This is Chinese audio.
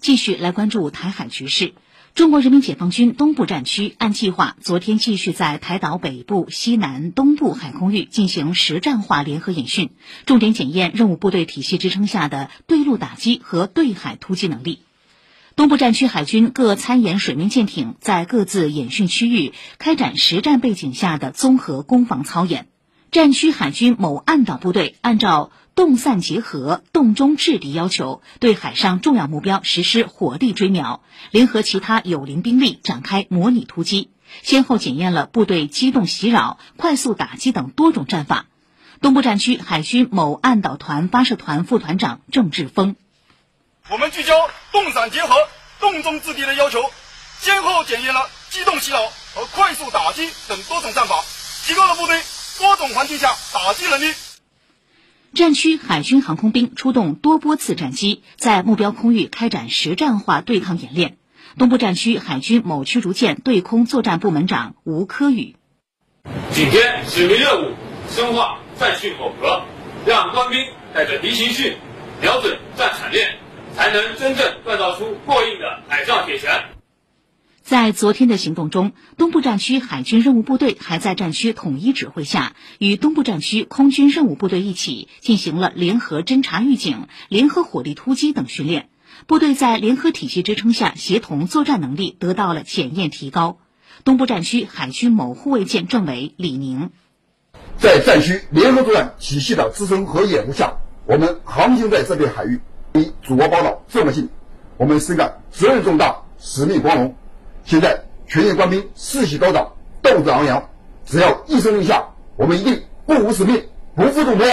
继续来关注台海局势。中国人民解放军东部战区按计划，昨天继续在台岛北部、西南、东部海空域进行实战化联合演训，重点检验任务部队体系支撑下的对陆打击和对海突击能力。东部战区海军各参演水面舰艇在各自演训区域开展实战背景下的综合攻防操演。战区海军某岸岛部队按照动散结合、动中制敌要求，对海上重要目标实施火力追瞄，联合其他有邻兵力展开模拟突击，先后检验了部队机动袭扰、快速打击等多种战法。东部战区海军某岸岛团发射团副团长郑志峰：我们聚焦动散结合、动中制敌的要求，先后检验了机动袭扰和快速打击等多种战法，提高了部队。多种环境下打击能力。战区海军航空兵出动多波次战机，在目标空域开展实战化对抗演练。东部战区海军某驱逐舰对空作战部门长吴科宇：今天使命任务，深化战训口核，让官兵带着敌情训，瞄准战场面，才能真正锻造出过硬的。在昨天的行动中，东部战区海军任务部队还在战区统一指挥下，与东部战区空军任务部队一起进行了联合侦察预警、联合火力突击等训练。部队在联合体系支撑下，协同作战能力得到了检验提高。东部战区海军某护卫舰政委李宁，在战区联合作战体系的支撑和掩护下，我们航行在这片海域，离祖国宝岛这么近，我们深感责任重大，使命光荣。现在全舰官兵士气高涨，斗志昂扬。只要一声令下，我们一定不辱使命，不负重托。